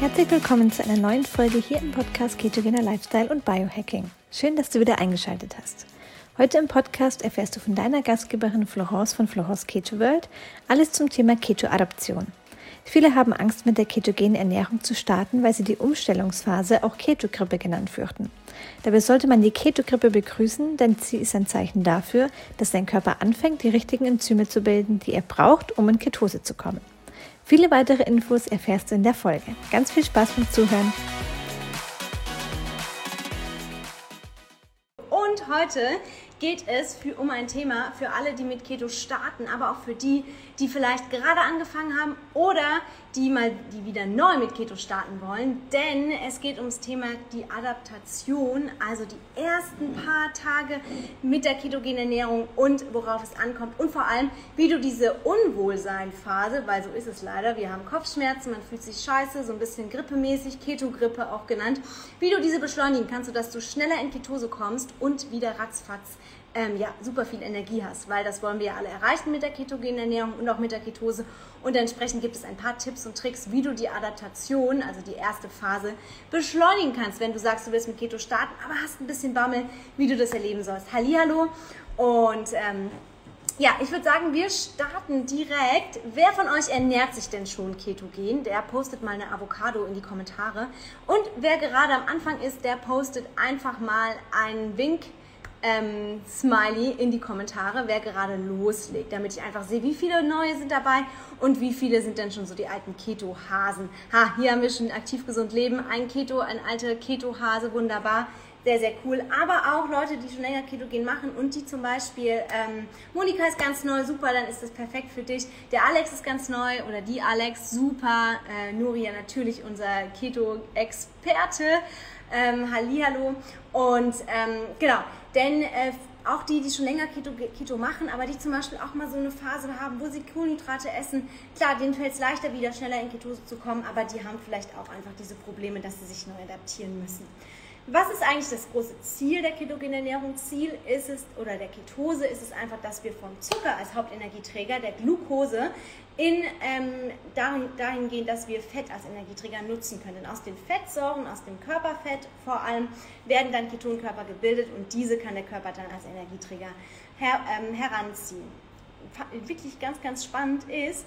Herzlich willkommen zu einer neuen Folge hier im Podcast Ketogener Lifestyle und Biohacking. Schön, dass du wieder eingeschaltet hast. Heute im Podcast erfährst du von deiner Gastgeberin Florence von Florence Keto World alles zum Thema Keto-Adaption. Viele haben Angst, mit der ketogenen Ernährung zu starten, weil sie die Umstellungsphase auch Ketogrippe genannt fürchten. Dabei sollte man die Ketogrippe begrüßen, denn sie ist ein Zeichen dafür, dass dein Körper anfängt, die richtigen Enzyme zu bilden, die er braucht, um in Ketose zu kommen. Viele weitere Infos erfährst du in der Folge. Ganz viel Spaß beim Zuhören. Und heute geht es für, um ein Thema für alle, die mit Keto starten, aber auch für die, die vielleicht gerade angefangen haben oder die mal die wieder neu mit Keto starten wollen, denn es geht ums Thema die Adaptation, also die ersten paar Tage mit der ketogenen Ernährung und worauf es ankommt. Und vor allem, wie du diese Unwohlseinphase, weil so ist es leider, wir haben Kopfschmerzen, man fühlt sich scheiße, so ein bisschen grippemäßig, Ketogrippe auch genannt, wie du diese beschleunigen kannst, sodass du schneller in Ketose kommst und wieder ratzfatz ähm, ja, super viel Energie hast, weil das wollen wir ja alle erreichen mit der ketogenen Ernährung und auch mit der Ketose. Und entsprechend gibt es ein paar Tipps und Tricks, wie du die Adaptation, also die erste Phase, beschleunigen kannst, wenn du sagst, du willst mit Keto starten, aber hast ein bisschen Bammel, wie du das erleben sollst. Hallihallo und ähm, ja, ich würde sagen, wir starten direkt. Wer von euch ernährt sich denn schon ketogen? Der postet mal eine Avocado in die Kommentare. Und wer gerade am Anfang ist, der postet einfach mal einen Wink ähm, Smiley in die Kommentare, wer gerade loslegt, damit ich einfach sehe, wie viele neue sind dabei und wie viele sind denn schon so die alten Keto-Hasen. Ha, hier haben wir schon aktiv gesund leben, ein Keto, ein alter Keto-Hase, wunderbar. Sehr, sehr cool. Aber auch Leute, die schon länger Ketogen machen und die zum Beispiel, ähm, Monika ist ganz neu, super, dann ist das perfekt für dich. Der Alex ist ganz neu oder die Alex, super. Äh, Nuria natürlich unser Keto-Experte. Ähm, Hallihallo. Und ähm, genau, denn äh, auch die, die schon länger Keto, Keto machen, aber die zum Beispiel auch mal so eine Phase haben, wo sie Kohlenhydrate essen, klar, denen fällt es leichter, wieder schneller in Ketose zu kommen, aber die haben vielleicht auch einfach diese Probleme, dass sie sich neu adaptieren müssen. Was ist eigentlich das große Ziel der ketogenen Ernährung? Ziel ist es, oder der Ketose ist es einfach, dass wir vom Zucker als Hauptenergieträger, der Glucose, in, ähm, dahin, dahingehend, dass wir Fett als Energieträger nutzen können. Aus den Fettsäuren, aus dem Körperfett vor allem, werden dann Ketonkörper gebildet und diese kann der Körper dann als Energieträger her, ähm, heranziehen. Wirklich ganz, ganz spannend ist,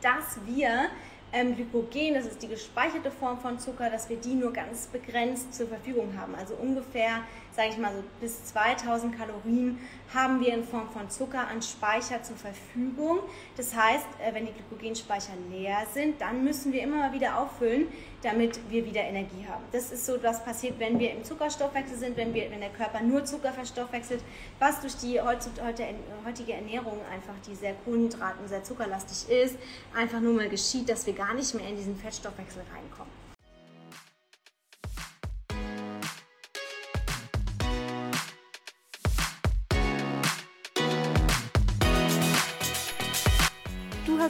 dass wir ähm, Glykogen, das ist die gespeicherte Form von Zucker, dass wir die nur ganz begrenzt zur Verfügung haben. Also ungefähr, sage ich mal so, bis 2000 Kalorien haben wir in Form von Zucker an Speicher zur Verfügung. Das heißt, äh, wenn die Glykogenspeicher leer sind, dann müssen wir immer mal wieder auffüllen, damit wir wieder Energie haben. Das ist so, was passiert, wenn wir im Zuckerstoffwechsel sind, wenn, wir, wenn der Körper nur Zucker verstoffwechselt, was durch die heutige Ernährung einfach, die sehr kohlenhydraten, sehr zuckerlastig ist, einfach nur mal geschieht, dass wir gar nicht mehr in diesen Fettstoffwechsel reinkommen.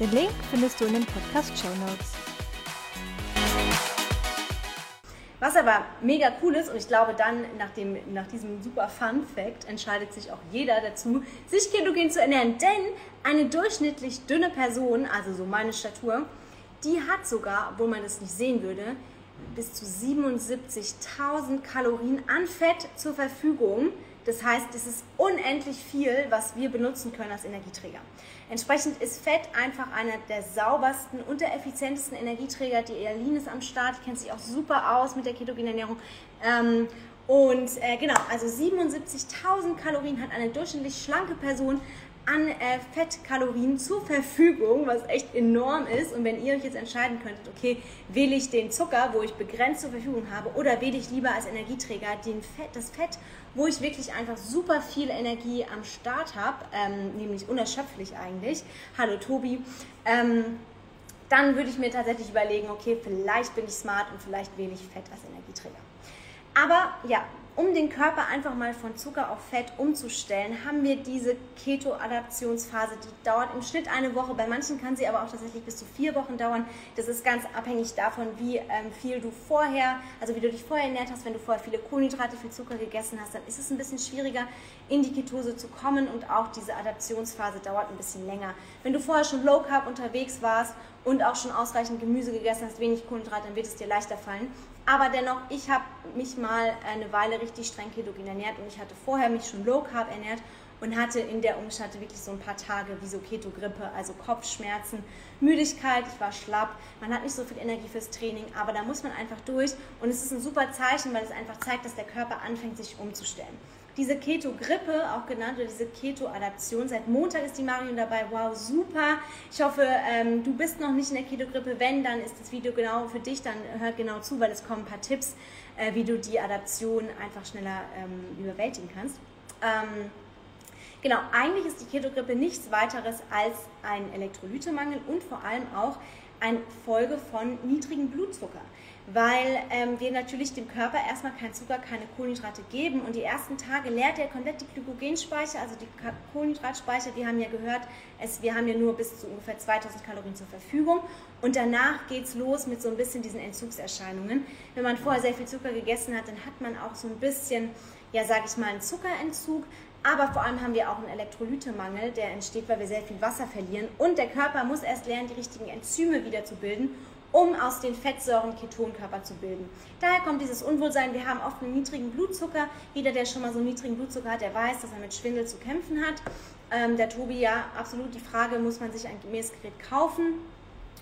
Den Link findest du in den Podcast Show Notes. Was aber mega cool ist, und ich glaube dann nach, dem, nach diesem super Fun Fact entscheidet sich auch jeder dazu, sich ketogen zu ernähren. Denn eine durchschnittlich dünne Person, also so meine Statur, die hat sogar, obwohl man das nicht sehen würde, bis zu 77.000 Kalorien an Fett zur Verfügung. Das heißt, es ist unendlich viel, was wir benutzen können als Energieträger. Entsprechend ist Fett einfach einer der saubersten und der effizientesten Energieträger. Die Ealin ist am Start, die kennt sich auch super aus mit der ketogenen Ernährung. Ähm, und äh, genau, also 77.000 Kalorien hat eine durchschnittlich schlanke Person an äh, Fettkalorien zur Verfügung, was echt enorm ist. Und wenn ihr euch jetzt entscheiden könntet, okay, wähle ich den Zucker, wo ich begrenzt zur Verfügung habe, oder wähle ich lieber als Energieträger den Fett, das Fett, wo ich wirklich einfach super viel Energie am Start habe, ähm, nämlich unerschöpflich eigentlich. Hallo Tobi. Ähm, dann würde ich mir tatsächlich überlegen, okay, vielleicht bin ich smart und vielleicht wähle ich Fett als Energieträger. Aber ja, um den Körper einfach mal von Zucker auf Fett umzustellen, haben wir diese Keto-Adaptionsphase, die dauert im Schnitt eine Woche. Bei manchen kann sie aber auch tatsächlich bis zu vier Wochen dauern. Das ist ganz abhängig davon, wie ähm, viel du vorher, also wie du dich vorher ernährt hast. Wenn du vorher viele Kohlenhydrate, viel Zucker gegessen hast, dann ist es ein bisschen schwieriger, in die Ketose zu kommen und auch diese Adaptionsphase dauert ein bisschen länger. Wenn du vorher schon Low Carb unterwegs warst und auch schon ausreichend Gemüse gegessen hast, wenig Kohlenhydrate, dann wird es dir leichter fallen. Aber dennoch, ich habe mich mal eine Weile richtig streng ketogen ernährt und ich hatte vorher mich schon Low Carb ernährt und hatte in der Umstatte wirklich so ein paar Tage wie so Keto-Grippe, also Kopfschmerzen, Müdigkeit, ich war schlapp, man hat nicht so viel Energie fürs Training, aber da muss man einfach durch und es ist ein super Zeichen, weil es einfach zeigt, dass der Körper anfängt, sich umzustellen diese Keto-Grippe, auch genannt, oder diese Keto-Adaption. Seit Montag ist die Marion dabei. Wow, super. Ich hoffe, ähm, du bist noch nicht in der Keto-Grippe. Wenn, dann ist das Video genau für dich. Dann hört genau zu, weil es kommen ein paar Tipps, äh, wie du die Adaption einfach schneller ähm, überwältigen kannst. Ähm, genau, eigentlich ist die Keto-Grippe nichts weiteres als ein Elektrolytemangel und vor allem auch eine Folge von niedrigem Blutzucker weil ähm, wir natürlich dem Körper erstmal keinen Zucker, keine Kohlenhydrate geben und die ersten Tage leert er komplett die Glykogenspeicher, also die Kohlenhydratspeicher. Wir haben ja gehört, es, wir haben ja nur bis zu ungefähr 2000 Kalorien zur Verfügung und danach geht es los mit so ein bisschen diesen Entzugserscheinungen. Wenn man vorher sehr viel Zucker gegessen hat, dann hat man auch so ein bisschen, ja sage ich mal, einen Zuckerentzug, aber vor allem haben wir auch einen Elektrolytemangel, der entsteht, weil wir sehr viel Wasser verlieren. Und der Körper muss erst lernen, die richtigen Enzyme wieder zu bilden um aus den Fettsäuren Ketonkörper zu bilden. Daher kommt dieses Unwohlsein. Wir haben oft einen niedrigen Blutzucker. Jeder, der schon mal so einen niedrigen Blutzucker hat, der weiß, dass er mit Schwindel zu kämpfen hat. Ähm, der Tobi, ja, absolut die Frage, muss man sich ein Messgerät kaufen?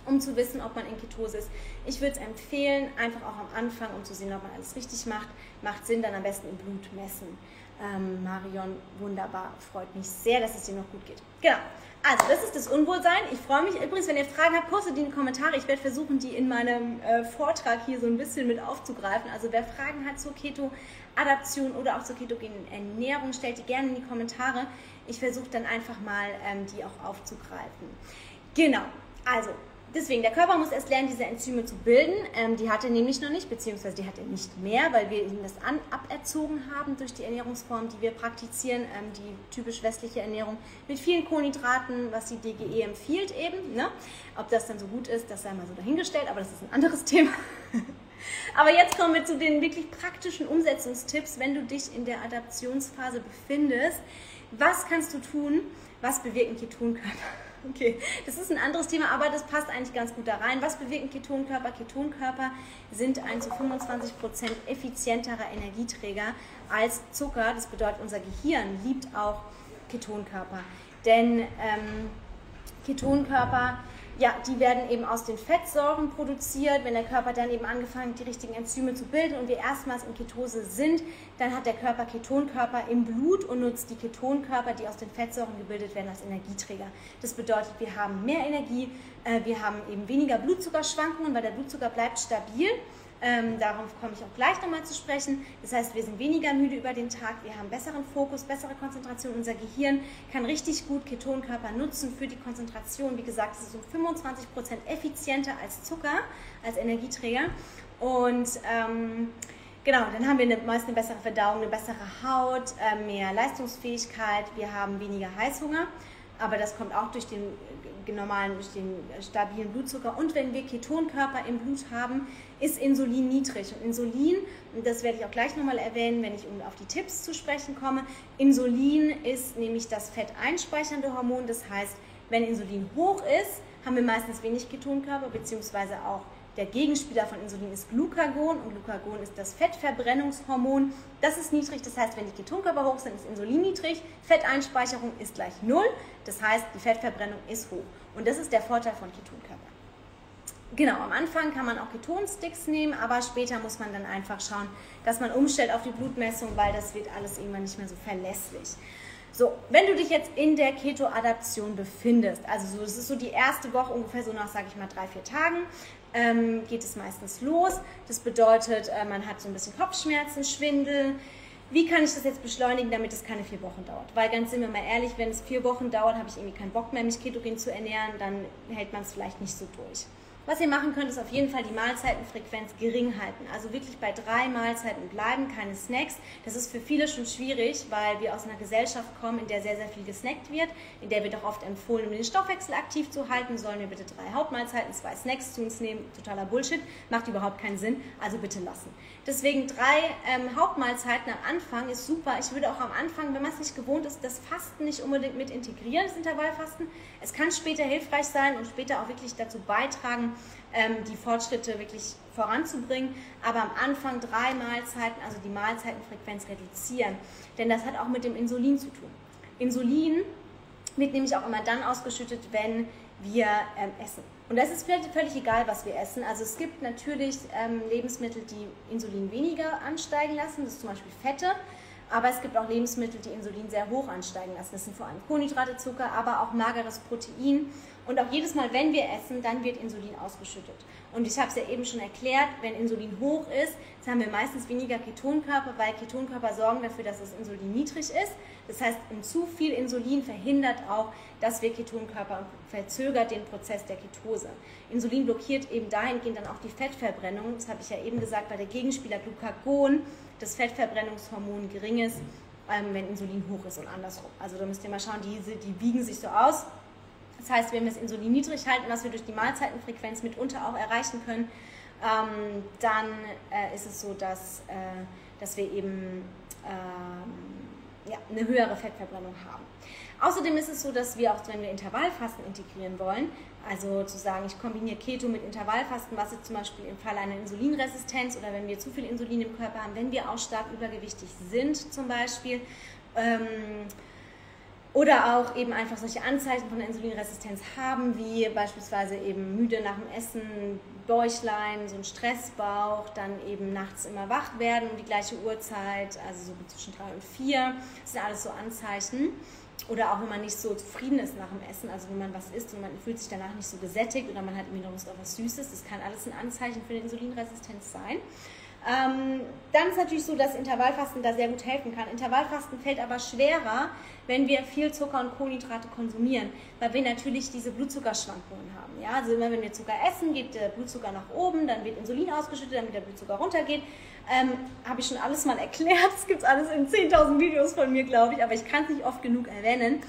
um zu wissen, ob man in Ketose ist. Ich würde es empfehlen, einfach auch am Anfang, um zu sehen, ob man alles richtig macht. Macht Sinn, dann am besten im Blut messen. Ähm, Marion, wunderbar, freut mich sehr, dass es dir noch gut geht. Genau. Also, das ist das Unwohlsein. Ich freue mich übrigens, wenn ihr Fragen habt, postet die in die Kommentare. Ich werde versuchen, die in meinem äh, Vortrag hier so ein bisschen mit aufzugreifen. Also, wer Fragen hat zur Keto-Adaption oder auch zur ketogenen Ernährung, stellt die gerne in die Kommentare. Ich versuche dann einfach mal, ähm, die auch aufzugreifen. Genau. Also, Deswegen, der Körper muss erst lernen, diese Enzyme zu bilden. Ähm, die hat er nämlich noch nicht, beziehungsweise die hat er nicht mehr, weil wir ihm das an, aberzogen haben durch die Ernährungsform, die wir praktizieren, ähm, die typisch westliche Ernährung mit vielen Kohlenhydraten, was die DGE empfiehlt eben. Ne? Ob das dann so gut ist, das sei mal so dahingestellt, aber das ist ein anderes Thema. aber jetzt kommen wir zu den wirklich praktischen Umsetzungstipps, wenn du dich in der Adaptionsphase befindest. Was kannst du tun? Was bewirkt ein Ketonkörper? Okay, das ist ein anderes Thema, aber das passt eigentlich ganz gut da rein. Was bewirkt ein Ketonkörper? Ketonkörper sind ein zu 25% effizienterer Energieträger als Zucker. Das bedeutet, unser Gehirn liebt auch Ketonkörper. Denn ähm, Ketonkörper ja, die werden eben aus den Fettsäuren produziert. Wenn der Körper dann eben angefangen die richtigen Enzyme zu bilden und wir erstmals in Ketose sind, dann hat der Körper Ketonkörper im Blut und nutzt die Ketonkörper, die aus den Fettsäuren gebildet werden, als Energieträger. Das bedeutet, wir haben mehr Energie, äh, wir haben eben weniger Blutzuckerschwankungen, weil der Blutzucker bleibt stabil. Ähm, darauf komme ich auch gleich nochmal zu sprechen. Das heißt, wir sind weniger müde über den Tag, wir haben besseren Fokus, bessere Konzentration. Unser Gehirn kann richtig gut Ketonkörper nutzen für die Konzentration. Wie gesagt, es ist um 25% effizienter als Zucker, als Energieträger. Und ähm, genau, dann haben wir eine, meist eine bessere Verdauung, eine bessere Haut, äh, mehr Leistungsfähigkeit, wir haben weniger Heißhunger. Aber das kommt auch durch den normalen, durch den stabilen Blutzucker. Und wenn wir Ketonkörper im Blut haben, ist Insulin niedrig. Und Insulin, das werde ich auch gleich nochmal erwähnen, wenn ich auf die Tipps zu sprechen komme. Insulin ist nämlich das fetteinspeichernde Hormon. Das heißt, wenn Insulin hoch ist, haben wir meistens wenig Ketonkörper, beziehungsweise auch der Gegenspieler von Insulin ist Glucagon und Glucagon ist das Fettverbrennungshormon. Das ist niedrig, das heißt, wenn die Ketonkörper hoch sind, ist Insulin niedrig. Fetteinspeicherung ist gleich null, das heißt, die Fettverbrennung ist hoch. Und das ist der Vorteil von Ketonkörpern. Genau, am Anfang kann man auch Ketonsticks nehmen, aber später muss man dann einfach schauen, dass man umstellt auf die Blutmessung, weil das wird alles irgendwann nicht mehr so verlässlich. So, wenn du dich jetzt in der Keto-Adaption befindest, also so, ist so die erste Woche ungefähr so nach, sage ich mal, drei, vier Tagen, ähm, geht es meistens los. Das bedeutet, äh, man hat so ein bisschen Kopfschmerzen, Schwindel. Wie kann ich das jetzt beschleunigen, damit es keine vier Wochen dauert? Weil ganz sind wir mal ehrlich, wenn es vier Wochen dauert, habe ich irgendwie keinen Bock mehr, mich ketogen zu ernähren, dann hält man es vielleicht nicht so durch. Was ihr machen könnt, ist auf jeden Fall die Mahlzeitenfrequenz gering halten. Also wirklich bei drei Mahlzeiten bleiben, keine Snacks. Das ist für viele schon schwierig, weil wir aus einer Gesellschaft kommen, in der sehr, sehr viel gesnackt wird, in der wird auch oft empfohlen, um den Stoffwechsel aktiv zu halten, sollen wir bitte drei Hauptmahlzeiten, zwei Snacks zu uns nehmen. Totaler Bullshit, macht überhaupt keinen Sinn, also bitte lassen. Deswegen drei ähm, Hauptmahlzeiten am Anfang ist super. Ich würde auch am Anfang, wenn man es nicht gewohnt ist, das Fasten nicht unbedingt mit integrieren, das Intervallfasten. Es kann später hilfreich sein und später auch wirklich dazu beitragen, ähm, die Fortschritte wirklich voranzubringen. Aber am Anfang drei Mahlzeiten, also die Mahlzeitenfrequenz reduzieren. Denn das hat auch mit dem Insulin zu tun. Insulin wird nämlich auch immer dann ausgeschüttet, wenn wir ähm, essen. Und das ist völlig, egal, was wir essen. Also es gibt natürlich ähm, Lebensmittel, die Insulin weniger ansteigen lassen, das ist zum Beispiel Fette. Aber es gibt auch Lebensmittel, die Insulin sehr hoch ansteigen lassen. Das sind vor allem Kohlenhydrate, Zucker, aber auch mageres Protein. Und auch jedes Mal, wenn wir essen, dann wird Insulin ausgeschüttet. Und ich habe es ja eben schon erklärt, wenn Insulin hoch ist, dann haben wir meistens weniger Ketonkörper, weil Ketonkörper sorgen dafür, dass das Insulin niedrig ist. Das heißt, zu viel Insulin verhindert auch, dass wir Ketonkörper und verzögert den Prozess der Ketose. Insulin blockiert eben dahingehend dann auch die Fettverbrennung. Das habe ich ja eben gesagt, weil der Gegenspieler Glucagon, das Fettverbrennungshormon gering ist, ähm, wenn Insulin hoch ist und andersrum. Also da müsst ihr mal schauen, diese, die wiegen sich so aus. Das heißt, wenn wir das Insulin niedrig halten, was wir durch die Mahlzeitenfrequenz mitunter auch erreichen können, ähm, dann äh, ist es so, dass, äh, dass wir eben ähm, ja, eine höhere Fettverbrennung haben. Außerdem ist es so, dass wir auch, wenn wir Intervallfasten integrieren wollen, also zu sagen, ich kombiniere Keto mit Intervallfasten, was jetzt zum Beispiel im Fall einer Insulinresistenz oder wenn wir zu viel Insulin im Körper haben, wenn wir auch stark übergewichtig sind zum Beispiel, ähm, oder auch eben einfach solche Anzeichen von Insulinresistenz haben, wie beispielsweise eben müde nach dem Essen, Bäuchlein, so ein Stressbauch, dann eben nachts immer wach werden um die gleiche Uhrzeit, also so zwischen drei und vier. Das sind alles so Anzeichen. Oder auch wenn man nicht so zufrieden ist nach dem Essen, also wenn man was isst und man fühlt sich danach nicht so gesättigt oder man hat irgendwie noch Lust auf was Süßes, das kann alles ein Anzeichen für eine Insulinresistenz sein. Ähm, dann ist natürlich so, dass Intervallfasten da sehr gut helfen kann. Intervallfasten fällt aber schwerer, wenn wir viel Zucker und Kohlenhydrate konsumieren, weil wir natürlich diese Blutzuckerschwankungen haben. Ja? Also immer wenn wir Zucker essen, geht der Blutzucker nach oben, dann wird Insulin ausgeschüttet, damit der Blutzucker runtergeht. Ähm, Habe ich schon alles mal erklärt, das gibt es alles in 10.000 Videos von mir, glaube ich, aber ich kann es nicht oft genug erwähnen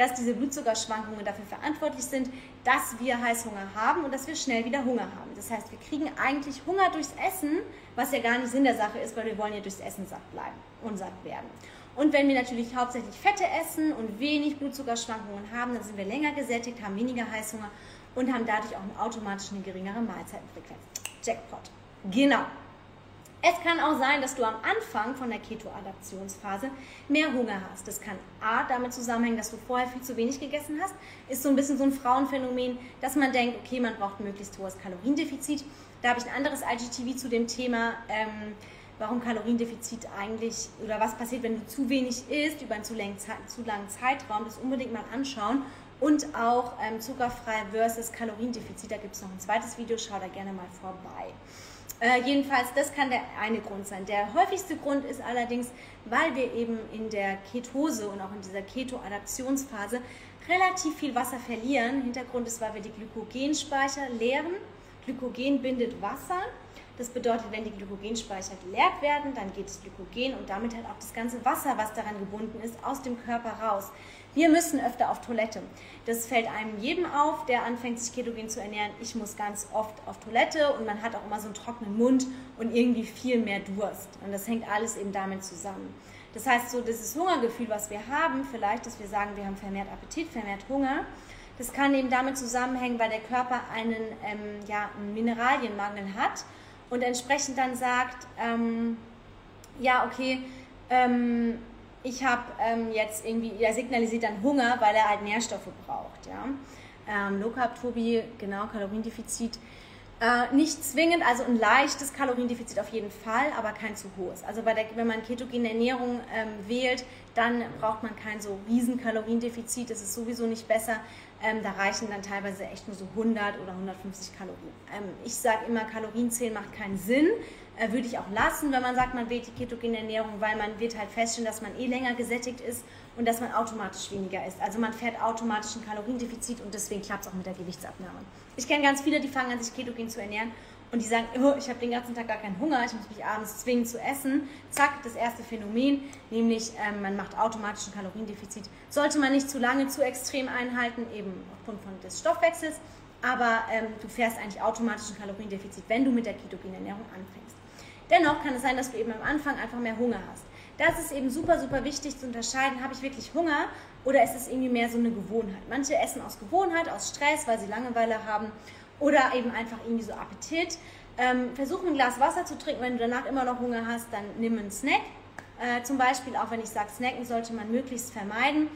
dass diese Blutzuckerschwankungen dafür verantwortlich sind, dass wir Heißhunger haben und dass wir schnell wieder Hunger haben. Das heißt, wir kriegen eigentlich Hunger durchs Essen, was ja gar nicht Sinn der Sache ist, weil wir wollen ja durchs Essen satt bleiben und satt werden. Und wenn wir natürlich hauptsächlich Fette essen und wenig Blutzuckerschwankungen haben, dann sind wir länger gesättigt, haben weniger Heißhunger und haben dadurch auch automatisch eine geringere Mahlzeitenfrequenz. Jackpot. Genau. Es kann auch sein, dass du am Anfang von der Keto-Adaptionsphase mehr Hunger hast. Das kann A damit zusammenhängen, dass du vorher viel zu wenig gegessen hast. Ist so ein bisschen so ein Frauenphänomen, dass man denkt, okay, man braucht ein möglichst hohes Kaloriendefizit. Da habe ich ein anderes IGTV zu dem Thema, ähm, warum Kaloriendefizit eigentlich oder was passiert, wenn du zu wenig isst über einen zu langen, zu langen Zeitraum. Das unbedingt mal anschauen. Und auch ähm, zuckerfrei versus Kaloriendefizit. Da gibt es noch ein zweites Video, schau da gerne mal vorbei. Äh, jedenfalls, das kann der eine Grund sein. Der häufigste Grund ist allerdings, weil wir eben in der Ketose und auch in dieser Keto-Adaptionsphase relativ viel Wasser verlieren. Hintergrund ist, weil wir die Glykogenspeicher leeren. Glykogen bindet Wasser. Das bedeutet, wenn die Glykogenspeicher geleert werden, dann geht das Glykogen und damit halt auch das ganze Wasser, was daran gebunden ist, aus dem Körper raus. Wir müssen öfter auf Toilette. Das fällt einem jedem auf, der anfängt, sich ketogen zu ernähren. Ich muss ganz oft auf Toilette und man hat auch immer so einen trockenen Mund und irgendwie viel mehr Durst. Und das hängt alles eben damit zusammen. Das heißt, so dieses Hungergefühl, was wir haben, vielleicht, dass wir sagen, wir haben vermehrt Appetit, vermehrt Hunger, das kann eben damit zusammenhängen, weil der Körper einen, ähm, ja, einen Mineralienmangel hat und entsprechend dann sagt, ähm, ja, okay, ähm, ich habe ähm, jetzt irgendwie, er signalisiert dann Hunger, weil er halt Nährstoffe braucht. Ja? Ähm, Low Carb Phobie, genau, Kaloriendefizit. Äh, nicht zwingend, also ein leichtes Kaloriendefizit auf jeden Fall, aber kein zu hohes. Also der, wenn man ketogene Ernährung ähm, wählt, dann braucht man kein so riesen Kaloriendefizit. Das ist sowieso nicht besser. Ähm, da reichen dann teilweise echt nur so 100 oder 150 Kalorien. Ähm, ich sage immer, Kalorienzählen macht keinen Sinn. Äh, würde ich auch lassen, wenn man sagt, man wählt die ketogene Ernährung, weil man wird halt feststellen, dass man eh länger gesättigt ist und dass man automatisch weniger isst. Also man fährt automatisch ein Kaloriendefizit und deswegen klappt es auch mit der Gewichtsabnahme. Ich kenne ganz viele, die fangen an, sich ketogen zu ernähren und die sagen, oh, ich habe den ganzen Tag gar keinen Hunger, ich muss mich abends zwingen zu essen. Zack, das erste Phänomen, nämlich ähm, man macht automatisch ein Kaloriendefizit. Sollte man nicht zu lange, zu extrem einhalten, eben aufgrund von des Stoffwechsels, aber ähm, du fährst eigentlich automatisch ein Kaloriendefizit, wenn du mit der ketogenen Ernährung anfängst. Dennoch kann es sein, dass du eben am Anfang einfach mehr Hunger hast. Das ist eben super, super wichtig zu unterscheiden, habe ich wirklich Hunger oder ist es irgendwie mehr so eine Gewohnheit. Manche essen aus Gewohnheit, aus Stress, weil sie Langeweile haben oder eben einfach irgendwie so Appetit. Ähm, versuch ein Glas Wasser zu trinken, wenn du danach immer noch Hunger hast, dann nimm einen Snack. Äh, zum Beispiel, auch wenn ich sage, Snacken sollte man möglichst vermeiden.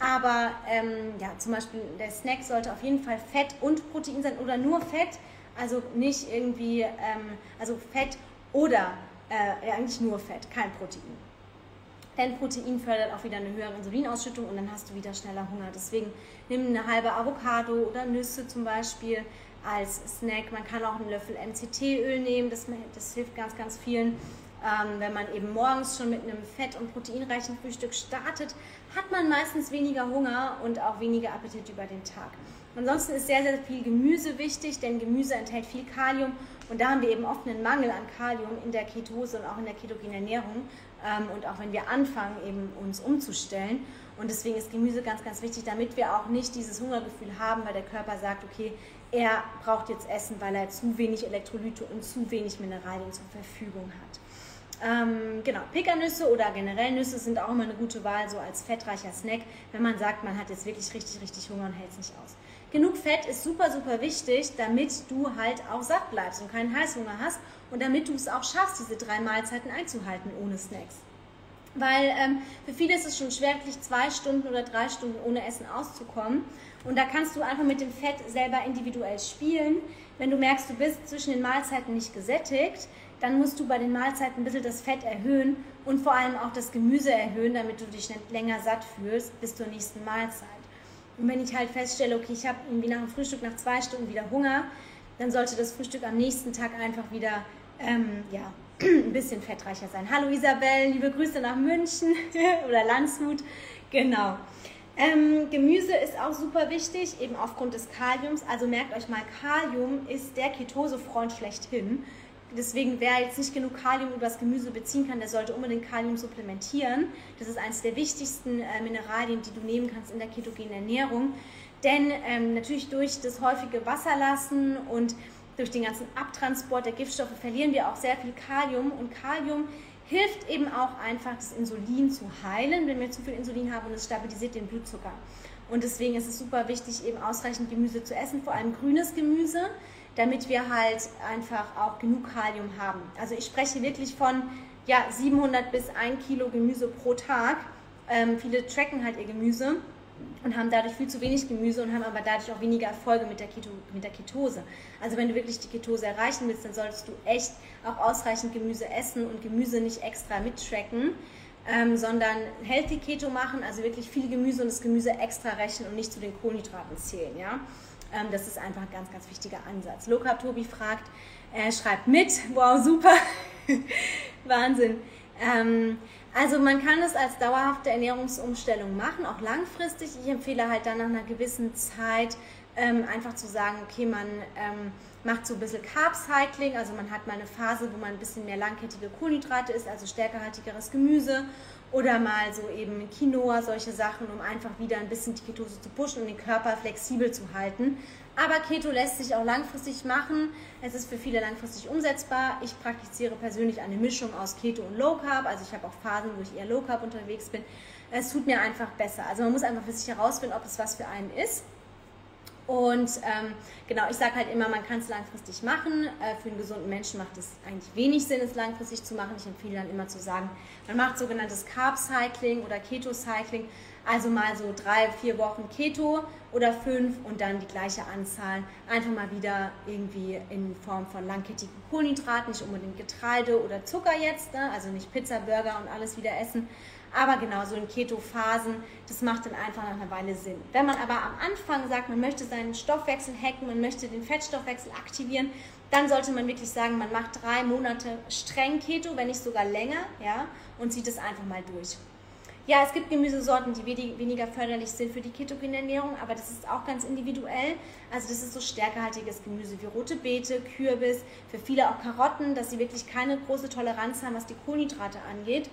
Aber ähm, ja, zum Beispiel der Snack sollte auf jeden Fall Fett und Protein sein oder nur Fett. Also nicht irgendwie, ähm, also Fett oder äh, eigentlich nur Fett, kein Protein. Denn Protein fördert auch wieder eine höhere Insulinausschüttung und dann hast du wieder schneller Hunger. Deswegen nimm eine halbe Avocado oder Nüsse zum Beispiel als Snack. Man kann auch einen Löffel MCT-Öl nehmen, das, das, hilft ganz, ganz vielen. Ähm, wenn man eben morgens schon mit einem fett- und proteinreichen Frühstück startet, hat man meistens weniger Hunger und auch weniger Appetit über den Tag. Ansonsten ist sehr, sehr viel Gemüse wichtig, denn Gemüse enthält viel Kalium und da haben wir eben oft einen Mangel an Kalium in der Ketose und auch in der ketogenen Ernährung ähm, und auch wenn wir anfangen, eben uns umzustellen. Und deswegen ist Gemüse ganz, ganz wichtig, damit wir auch nicht dieses Hungergefühl haben, weil der Körper sagt, okay, er braucht jetzt Essen, weil er zu wenig Elektrolyte und zu wenig Mineralien zur Verfügung hat. Ähm, genau, Pickernüsse oder generell Nüsse sind auch immer eine gute Wahl, so als fettreicher Snack, wenn man sagt, man hat jetzt wirklich richtig, richtig Hunger und hält es nicht aus. Genug Fett ist super, super wichtig, damit du halt auch satt bleibst und keinen Heißhunger hast und damit du es auch schaffst, diese drei Mahlzeiten einzuhalten ohne Snacks. Weil ähm, für viele ist es schon schwer, wirklich zwei Stunden oder drei Stunden ohne Essen auszukommen. Und da kannst du einfach mit dem Fett selber individuell spielen. Wenn du merkst, du bist zwischen den Mahlzeiten nicht gesättigt, dann musst du bei den Mahlzeiten ein bisschen das Fett erhöhen und vor allem auch das Gemüse erhöhen, damit du dich länger satt fühlst bis zur nächsten Mahlzeit. Und wenn ich halt feststelle, okay, ich habe irgendwie nach dem Frühstück nach zwei Stunden wieder Hunger, dann sollte das Frühstück am nächsten Tag einfach wieder ähm, ja, ein bisschen fettreicher sein. Hallo Isabel, liebe Grüße nach München oder Landshut. Genau. Ähm, Gemüse ist auch super wichtig, eben aufgrund des Kaliums. Also merkt euch mal, Kalium ist der Ketosefreund schlechthin. Deswegen, wer jetzt nicht genug Kalium über das Gemüse beziehen kann, der sollte unbedingt Kalium supplementieren. Das ist eines der wichtigsten äh, Mineralien, die du nehmen kannst in der ketogenen Ernährung. Denn ähm, natürlich durch das häufige Wasserlassen und durch den ganzen Abtransport der Giftstoffe verlieren wir auch sehr viel Kalium. Und Kalium hilft eben auch einfach, das Insulin zu heilen, wenn wir zu viel Insulin haben und es stabilisiert den Blutzucker. Und deswegen ist es super wichtig, eben ausreichend Gemüse zu essen, vor allem grünes Gemüse damit wir halt einfach auch genug Kalium haben. Also ich spreche wirklich von ja, 700 bis 1 Kilo Gemüse pro Tag. Ähm, viele tracken halt ihr Gemüse und haben dadurch viel zu wenig Gemüse und haben aber dadurch auch weniger Erfolge mit der, Keto, mit der Ketose. Also wenn du wirklich die Ketose erreichen willst, dann solltest du echt auch ausreichend Gemüse essen und Gemüse nicht extra mittracken, ähm, sondern Healthy Keto machen, also wirklich viel Gemüse und das Gemüse extra rechnen und nicht zu den Kohlenhydraten zählen. Ja? Ähm, das ist einfach ein ganz, ganz wichtiger Ansatz. Loka Tobi fragt, äh, schreibt mit. Wow, super. Wahnsinn. Ähm, also man kann es als dauerhafte Ernährungsumstellung machen, auch langfristig. Ich empfehle halt dann nach einer gewissen Zeit ähm, einfach zu sagen, okay, man ähm, macht so ein bisschen Carb-Cycling, also man hat mal eine Phase, wo man ein bisschen mehr langkettige Kohlenhydrate isst, also stärkerhaltigeres Gemüse oder mal so eben Quinoa, solche Sachen, um einfach wieder ein bisschen die Ketose zu pushen und den Körper flexibel zu halten. Aber Keto lässt sich auch langfristig machen. Es ist für viele langfristig umsetzbar. Ich praktiziere persönlich eine Mischung aus Keto und Low Carb. Also ich habe auch Phasen, wo ich eher Low Carb unterwegs bin. Es tut mir einfach besser. Also man muss einfach für sich herausfinden, ob es was für einen ist. Und ähm, genau, ich sage halt immer, man kann es langfristig machen. Äh, für einen gesunden Menschen macht es eigentlich wenig Sinn, es langfristig zu machen. Ich empfehle dann immer zu sagen, man macht sogenanntes Carb-Cycling oder Keto-Cycling. Also mal so drei, vier Wochen Keto oder fünf und dann die gleiche Anzahl. Einfach mal wieder irgendwie in Form von langkettigen Kohlenhydraten, nicht unbedingt Getreide oder Zucker jetzt, ne? also nicht Pizza, Burger und alles wieder essen, aber genauso in Keto-Phasen, das macht dann einfach nach einer Weile Sinn. Wenn man aber am Anfang sagt, man möchte seinen Stoffwechsel hacken, man möchte den Fettstoffwechsel aktivieren, dann sollte man wirklich sagen, man macht drei Monate streng Keto, wenn nicht sogar länger, ja, und zieht es einfach mal durch. Ja, es gibt Gemüsesorten, die weniger förderlich sind für die ketogene Ernährung, aber das ist auch ganz individuell. Also das ist so stärkehaltiges Gemüse wie rote Beete, Kürbis, für viele auch Karotten, dass sie wirklich keine große Toleranz haben, was die Kohlenhydrate angeht.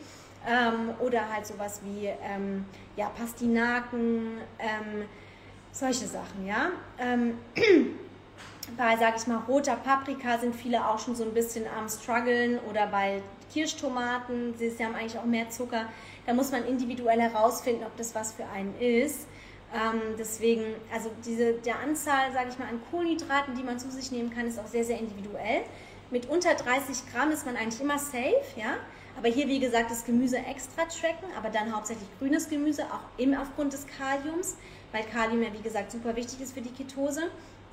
Ähm, oder halt sowas wie ähm, ja, Pastinaken, ähm, solche Sachen, ja. Ähm, bei, sage ich mal, roter Paprika sind viele auch schon so ein bisschen am struggeln oder bei Kirschtomaten, sie haben eigentlich auch mehr Zucker. Da muss man individuell herausfinden, ob das was für einen ist. Ähm, deswegen, also diese, der Anzahl, sage ich mal, an Kohlenhydraten, die man zu sich nehmen kann, ist auch sehr, sehr individuell. Mit unter 30 Gramm ist man eigentlich immer safe, ja. Aber hier, wie gesagt, das Gemüse extra tracken, aber dann hauptsächlich grünes Gemüse, auch eben aufgrund des Kaliums, weil Kalium ja, wie gesagt, super wichtig ist für die Ketose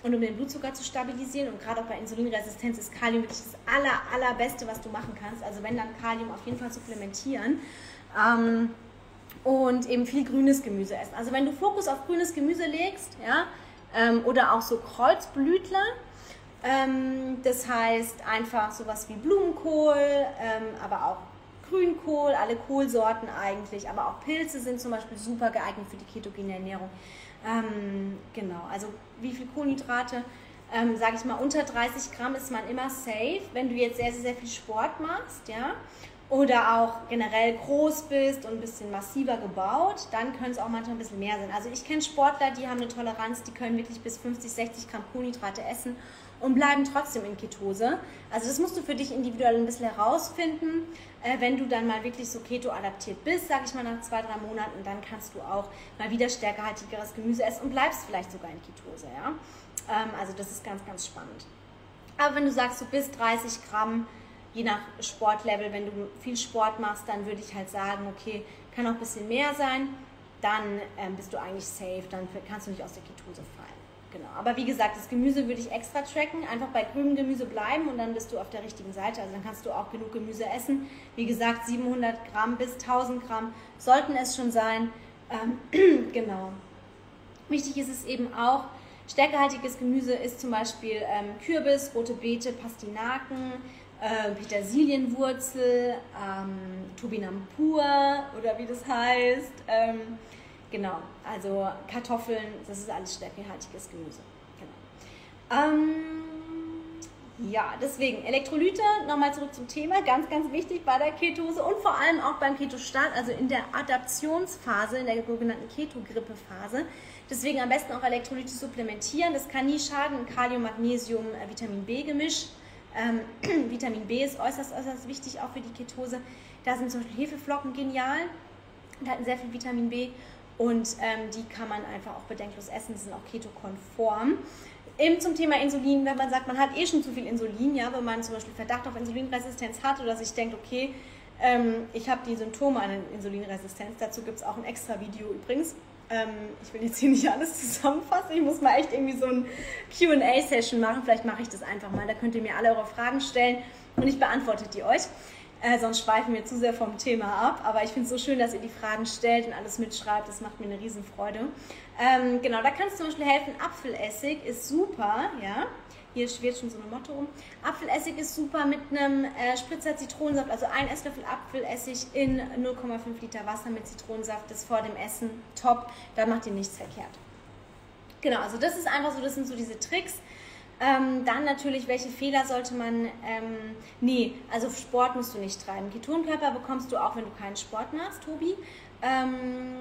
und um den Blutzucker zu stabilisieren. Und gerade auch bei Insulinresistenz ist Kalium wirklich das aller, allerbeste, was du machen kannst. Also wenn dann Kalium auf jeden Fall supplementieren. Ähm, und eben viel grünes Gemüse essen. Also wenn du Fokus auf grünes Gemüse legst, ja, ähm, oder auch so Kreuzblütler, ähm, das heißt einfach sowas wie Blumenkohl, ähm, aber auch Grünkohl, alle Kohlsorten eigentlich, aber auch Pilze sind zum Beispiel super geeignet für die ketogene Ernährung. Ähm, genau, also wie viel Kohlenhydrate? Ähm, sage ich mal, unter 30 Gramm ist man immer safe, wenn du jetzt sehr, sehr, sehr viel Sport machst, ja, oder auch generell groß bist und ein bisschen massiver gebaut, dann können es auch manchmal ein bisschen mehr sein. Also ich kenne Sportler, die haben eine Toleranz, die können wirklich bis 50, 60 Gramm Kohlenhydrate essen und bleiben trotzdem in Ketose. Also das musst du für dich individuell ein bisschen herausfinden. Äh, wenn du dann mal wirklich so Keto adaptiert bist, sage ich mal nach zwei, drei Monaten, dann kannst du auch mal wieder stärkehaltigeres Gemüse essen und bleibst vielleicht sogar in Ketose. Ja? Ähm, also das ist ganz, ganz spannend. Aber wenn du sagst, du bist 30 Gramm, je nach Sportlevel, wenn du viel Sport machst, dann würde ich halt sagen, okay, kann auch ein bisschen mehr sein, dann ähm, bist du eigentlich safe, dann kannst du nicht aus der Ketose fallen. Genau. Aber wie gesagt, das Gemüse würde ich extra tracken, einfach bei grünem Gemüse bleiben und dann bist du auf der richtigen Seite. Also dann kannst du auch genug Gemüse essen. Wie gesagt, 700 Gramm bis 1000 Gramm sollten es schon sein. Ähm, genau. Wichtig ist es eben auch, stärkehaltiges Gemüse ist zum Beispiel ähm, Kürbis, rote Beete, Pastinaken, äh, Petersilienwurzel, ähm, Turbinampur oder wie das heißt. Ähm, Genau, also Kartoffeln, das ist alles stärkehaltiges Gemüse. Genau. Ähm, ja, deswegen Elektrolyte, nochmal zurück zum Thema, ganz, ganz wichtig bei der Ketose und vor allem auch beim Ketostart, also in der Adaptionsphase, in der sogenannten Ketogrippe-Phase. Deswegen am besten auch Elektrolyte supplementieren. Das kann nie schaden, Kalium, Magnesium, äh, Vitamin B-Gemisch. Ähm, Vitamin B ist äußerst, äußerst wichtig auch für die Ketose. Da sind zum Beispiel Hefeflocken genial. Da hatten sehr viel Vitamin B und ähm, die kann man einfach auch bedenkenlos essen, die sind auch ketokonform. Eben zum Thema Insulin, wenn man sagt, man hat eh schon zu viel Insulin, ja, wenn man zum Beispiel Verdacht auf Insulinresistenz hat oder sich denkt, okay, ähm, ich habe die Symptome einer Insulinresistenz, dazu gibt es auch ein extra Video übrigens. Ähm, ich will jetzt hier nicht alles zusammenfassen, ich muss mal echt irgendwie so ein QA-Session machen, vielleicht mache ich das einfach mal, da könnt ihr mir alle eure Fragen stellen und ich beantworte die euch. Äh, sonst schweifen wir zu sehr vom Thema ab. Aber ich finde es so schön, dass ihr die Fragen stellt und alles mitschreibt. Das macht mir eine Riesenfreude. Ähm, genau, da kann es zum Beispiel helfen. Apfelessig ist super, ja. Hier schwirrt schon so ein Motto rum. Apfelessig ist super mit einem äh, Spritzer Zitronensaft, also ein Esslöffel Apfelessig in 0,5 Liter Wasser mit Zitronensaft. Das vor dem Essen top. Da macht ihr nichts verkehrt. Genau, also das ist einfach so, das sind so diese Tricks. Ähm, dann natürlich, welche Fehler sollte man, ähm, nee, also Sport musst du nicht treiben. Ketonkörper bekommst du auch, wenn du keinen Sport machst, Tobi. Ähm,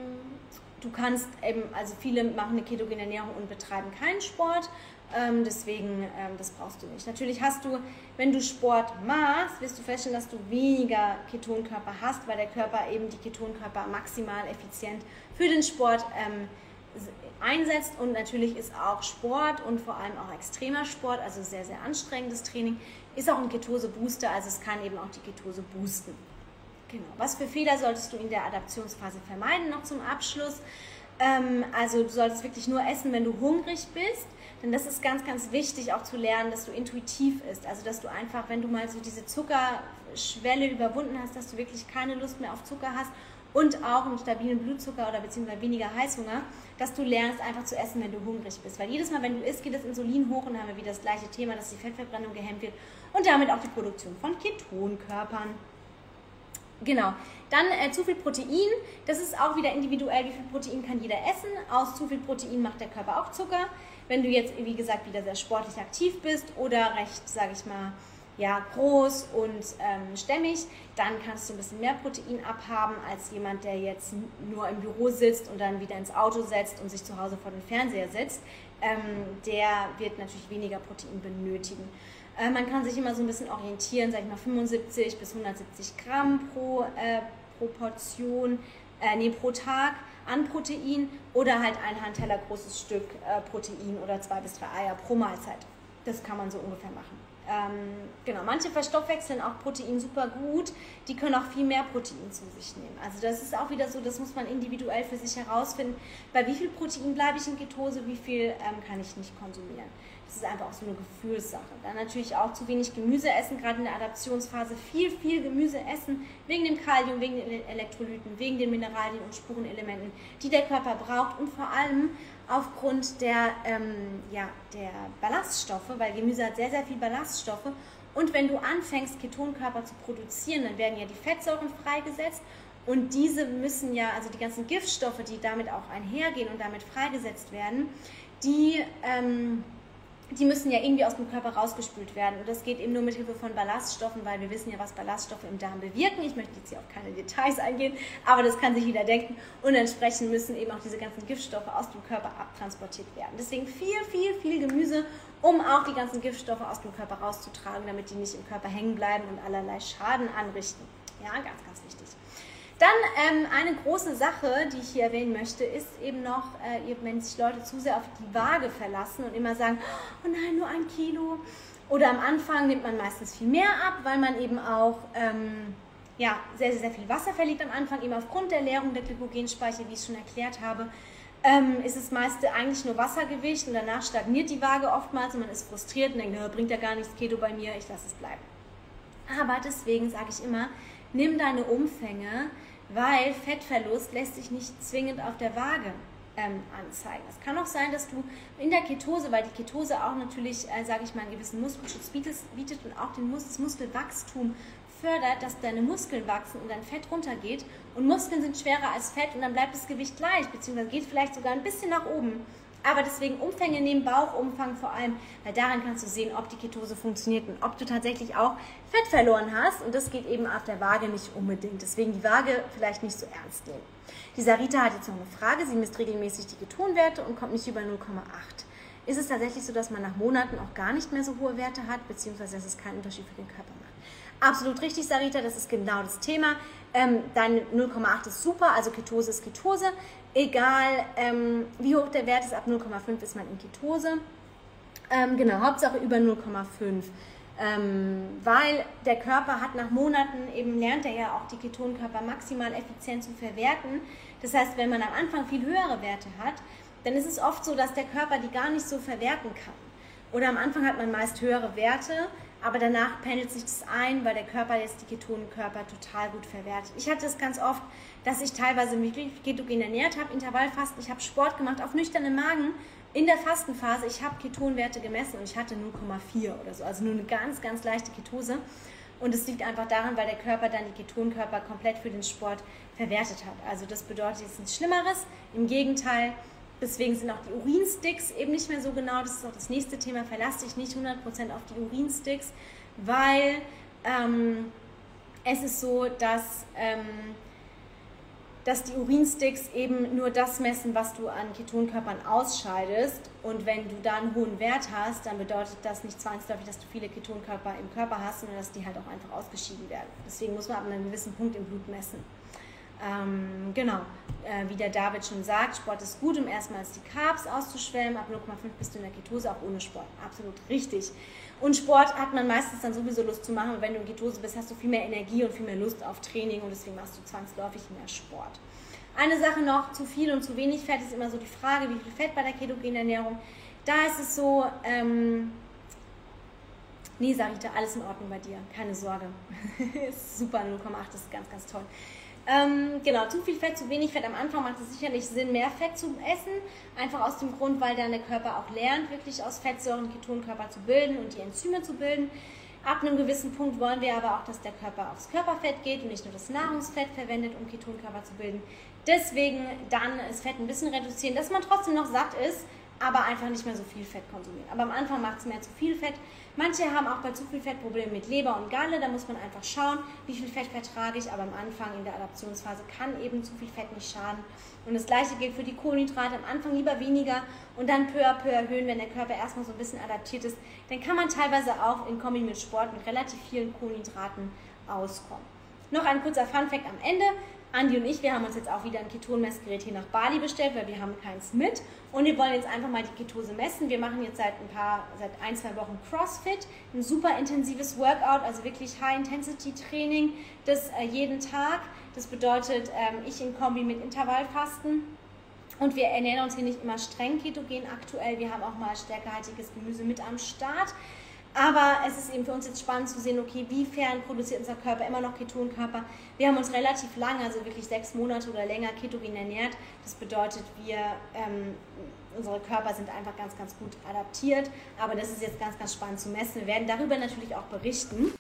du kannst eben, also viele machen eine ketogene Ernährung und betreiben keinen Sport. Ähm, deswegen, ähm, das brauchst du nicht. Natürlich hast du, wenn du Sport machst, wirst du feststellen, dass du weniger Ketonkörper hast, weil der Körper eben die Ketonkörper maximal effizient für den Sport ähm, einsetzt und natürlich ist auch Sport und vor allem auch extremer Sport, also sehr, sehr anstrengendes Training, ist auch ein Ketose-Booster, also es kann eben auch die Ketose boosten. Genau. Was für Fehler solltest du in der Adaptionsphase vermeiden? Noch zum Abschluss. Ähm, also du solltest wirklich nur essen, wenn du hungrig bist. Denn das ist ganz, ganz wichtig auch zu lernen, dass du intuitiv isst. Also dass du einfach, wenn du mal so diese Zuckerschwelle überwunden hast, dass du wirklich keine Lust mehr auf Zucker hast und auch einen stabilen Blutzucker oder beziehungsweise weniger Heißhunger, dass du lernst einfach zu essen, wenn du hungrig bist. Weil jedes Mal, wenn du isst, geht das Insulin hoch und haben wir wieder das gleiche Thema, dass die Fettverbrennung gehemmt wird und damit auch die Produktion von Ketonkörpern. Genau. Dann äh, zu viel Protein. Das ist auch wieder individuell, wie viel Protein kann jeder essen. Aus zu viel Protein macht der Körper auch Zucker. Wenn du jetzt, wie gesagt, wieder sehr sportlich aktiv bist oder recht, sage ich mal, ja, groß und ähm, stämmig, dann kannst du ein bisschen mehr Protein abhaben als jemand, der jetzt nur im Büro sitzt und dann wieder ins Auto setzt und sich zu Hause vor den Fernseher setzt. Ähm, der wird natürlich weniger Protein benötigen. Äh, man kann sich immer so ein bisschen orientieren, sag ich mal 75 bis 170 Gramm pro, äh, pro äh, nee, pro Tag an Protein oder halt ein Handteller großes Stück äh, Protein oder zwei bis drei Eier pro Mahlzeit. Das kann man so ungefähr machen. Ähm, genau, manche verstoffwechseln auch Protein super gut, die können auch viel mehr Protein zu sich nehmen. Also das ist auch wieder so, das muss man individuell für sich herausfinden, bei wie viel Protein bleibe ich in Ketose, wie viel ähm, kann ich nicht konsumieren. Das ist einfach auch so eine Gefühlssache. Dann natürlich auch zu wenig Gemüse essen, gerade in der Adaptionsphase. Viel, viel Gemüse essen, wegen dem Kalium, wegen den Elektrolyten, wegen den Mineralien und Spurenelementen, die der Körper braucht und vor allem aufgrund der, ähm, ja, der Ballaststoffe, weil Gemüse hat sehr, sehr viel Ballaststoffe. Und wenn du anfängst, Ketonkörper zu produzieren, dann werden ja die Fettsäuren freigesetzt und diese müssen ja, also die ganzen Giftstoffe, die damit auch einhergehen und damit freigesetzt werden, die ähm, die müssen ja irgendwie aus dem Körper rausgespült werden. Und das geht eben nur mit Hilfe von Ballaststoffen, weil wir wissen ja, was Ballaststoffe im Darm bewirken. Ich möchte jetzt hier auf keine Details eingehen, aber das kann sich jeder denken. Und entsprechend müssen eben auch diese ganzen Giftstoffe aus dem Körper abtransportiert werden. Deswegen viel, viel, viel Gemüse, um auch die ganzen Giftstoffe aus dem Körper rauszutragen, damit die nicht im Körper hängen bleiben und allerlei Schaden anrichten. Ja, ganz, ganz wichtig. Dann ähm, eine große Sache, die ich hier erwähnen möchte, ist eben noch, äh, wenn sich Leute zu sehr auf die Waage verlassen und immer sagen, oh nein, nur ein Kilo. Oder am Anfang nimmt man meistens viel mehr ab, weil man eben auch ähm, ja, sehr, sehr, sehr viel Wasser verliert am Anfang, eben aufgrund der Leerung der Glykogenspeicher, wie ich schon erklärt habe. Ähm, ist es meist eigentlich nur Wassergewicht und danach stagniert die Waage oftmals und man ist frustriert und denkt, bringt ja gar nichts Keto bei mir, ich lasse es bleiben. Aber deswegen sage ich immer, nimm deine Umfänge, weil Fettverlust lässt sich nicht zwingend auf der Waage ähm, anzeigen. Es kann auch sein, dass du in der Ketose, weil die Ketose auch natürlich, äh, sage ich mal, einen gewissen Muskelschutz bietet, bietet und auch den Mus das Muskelwachstum fördert, dass deine Muskeln wachsen und dein Fett runtergeht. Und Muskeln sind schwerer als Fett und dann bleibt das Gewicht gleich, beziehungsweise geht vielleicht sogar ein bisschen nach oben. Aber deswegen Umfänge nehmen, Bauchumfang vor allem, weil daran kannst du sehen, ob die Ketose funktioniert und ob du tatsächlich auch Fett verloren hast. Und das geht eben auf der Waage nicht unbedingt. Deswegen die Waage vielleicht nicht so ernst nehmen. Die Sarita hat jetzt noch eine Frage. Sie misst regelmäßig die Ketonwerte und kommt nicht über 0,8. Ist es tatsächlich so, dass man nach Monaten auch gar nicht mehr so hohe Werte hat, beziehungsweise dass es keinen Unterschied für den Körper macht? Absolut richtig, Sarita, das ist genau das Thema. Ähm, dein 0,8 ist super, also Ketose ist Ketose. Egal ähm, wie hoch der Wert ist, ab 0,5 ist man in Ketose. Ähm, genau, Hauptsache über 0,5. Ähm, weil der Körper hat nach Monaten eben lernt er ja auch die Ketonkörper maximal effizient zu verwerten. Das heißt, wenn man am Anfang viel höhere Werte hat, dann ist es oft so, dass der Körper die gar nicht so verwerten kann. Oder am Anfang hat man meist höhere Werte, aber danach pendelt sich das ein, weil der Körper jetzt die Ketonenkörper total gut verwertet. Ich hatte es ganz oft, dass ich teilweise mich ketogen ernährt habe, Intervallfasten, ich habe Sport gemacht auf nüchternem Magen in der Fastenphase. Ich habe Ketonwerte gemessen und ich hatte 0,4 oder so, also nur eine ganz, ganz leichte Ketose. Und es liegt einfach daran, weil der Körper dann die Ketonkörper komplett für den Sport verwertet hat. Also das bedeutet jetzt nichts Schlimmeres. Im Gegenteil, Deswegen sind auch die Urinsticks eben nicht mehr so genau. Das ist auch das nächste Thema. Verlass dich nicht 100% auf die Urinsticks, weil ähm, es ist so, dass, ähm, dass die Urinsticks eben nur das messen, was du an Ketonkörpern ausscheidest. Und wenn du da einen hohen Wert hast, dann bedeutet das nicht zwangsläufig, dass du viele Ketonkörper im Körper hast, sondern dass die halt auch einfach ausgeschieden werden. Deswegen muss man ab einem gewissen Punkt im Blut messen. Ähm, genau, äh, wie der David schon sagt, Sport ist gut, um erstmals die Carbs auszuschwellen. Ab 0,5 bist du in der Ketose, auch ohne Sport. Absolut richtig. Und Sport hat man meistens dann sowieso Lust zu machen. Und wenn du in Ketose bist, hast du viel mehr Energie und viel mehr Lust auf Training und deswegen machst du zwangsläufig mehr Sport. Eine Sache noch, zu viel und zu wenig Fett ist immer so die Frage, wie viel Fett bei der ketogenen Ernährung. Da ist es so, ähm, nee, Sarita, alles in Ordnung bei dir, keine Sorge. super, 0,8 ist ganz, ganz toll. Ähm, genau, zu viel Fett, zu wenig Fett. Am Anfang macht es sicherlich Sinn, mehr Fett zu essen. Einfach aus dem Grund, weil dann der Körper auch lernt, wirklich aus Fettsäuren Ketonkörper zu bilden und die Enzyme zu bilden. Ab einem gewissen Punkt wollen wir aber auch, dass der Körper aufs Körperfett geht und nicht nur das Nahrungsfett verwendet, um Ketonkörper zu bilden. Deswegen dann das Fett ein bisschen reduzieren, dass man trotzdem noch satt ist, aber einfach nicht mehr so viel Fett konsumieren. Aber am Anfang macht es mehr zu viel Fett. Manche haben auch bei zu viel Fett Probleme mit Leber und Galle. Da muss man einfach schauen, wie viel Fett vertrage ich. Aber am Anfang in der Adaptionsphase kann eben zu viel Fett nicht schaden. Und das gleiche gilt für die Kohlenhydrate. Am Anfang lieber weniger und dann peu à peu erhöhen, wenn der Körper erstmal so ein bisschen adaptiert ist. Dann kann man teilweise auch in Kombi mit Sport mit relativ vielen Kohlenhydraten auskommen. Noch ein kurzer Fun-Fact am Ende. Andi und ich, wir haben uns jetzt auch wieder ein Ketonmessgerät hier nach Bali bestellt, weil wir haben keins mit. Und wir wollen jetzt einfach mal die Ketose messen. Wir machen jetzt seit ein paar, seit ein, zwei Wochen CrossFit. Ein super intensives Workout, also wirklich High-Intensity-Training, das äh, jeden Tag. Das bedeutet, ähm, ich in Kombi mit Intervallfasten. Und wir ernähren uns hier nicht immer streng ketogen aktuell. Wir haben auch mal stärkehaltiges Gemüse mit am Start. Aber es ist eben für uns jetzt spannend zu sehen, okay, wiefern produziert unser Körper immer noch Ketonkörper. Wir haben uns relativ lange, also wirklich sechs Monate oder länger ketogen ernährt. Das bedeutet, wir, ähm, unsere Körper sind einfach ganz, ganz gut adaptiert. Aber das ist jetzt ganz, ganz spannend zu messen. Wir werden darüber natürlich auch berichten.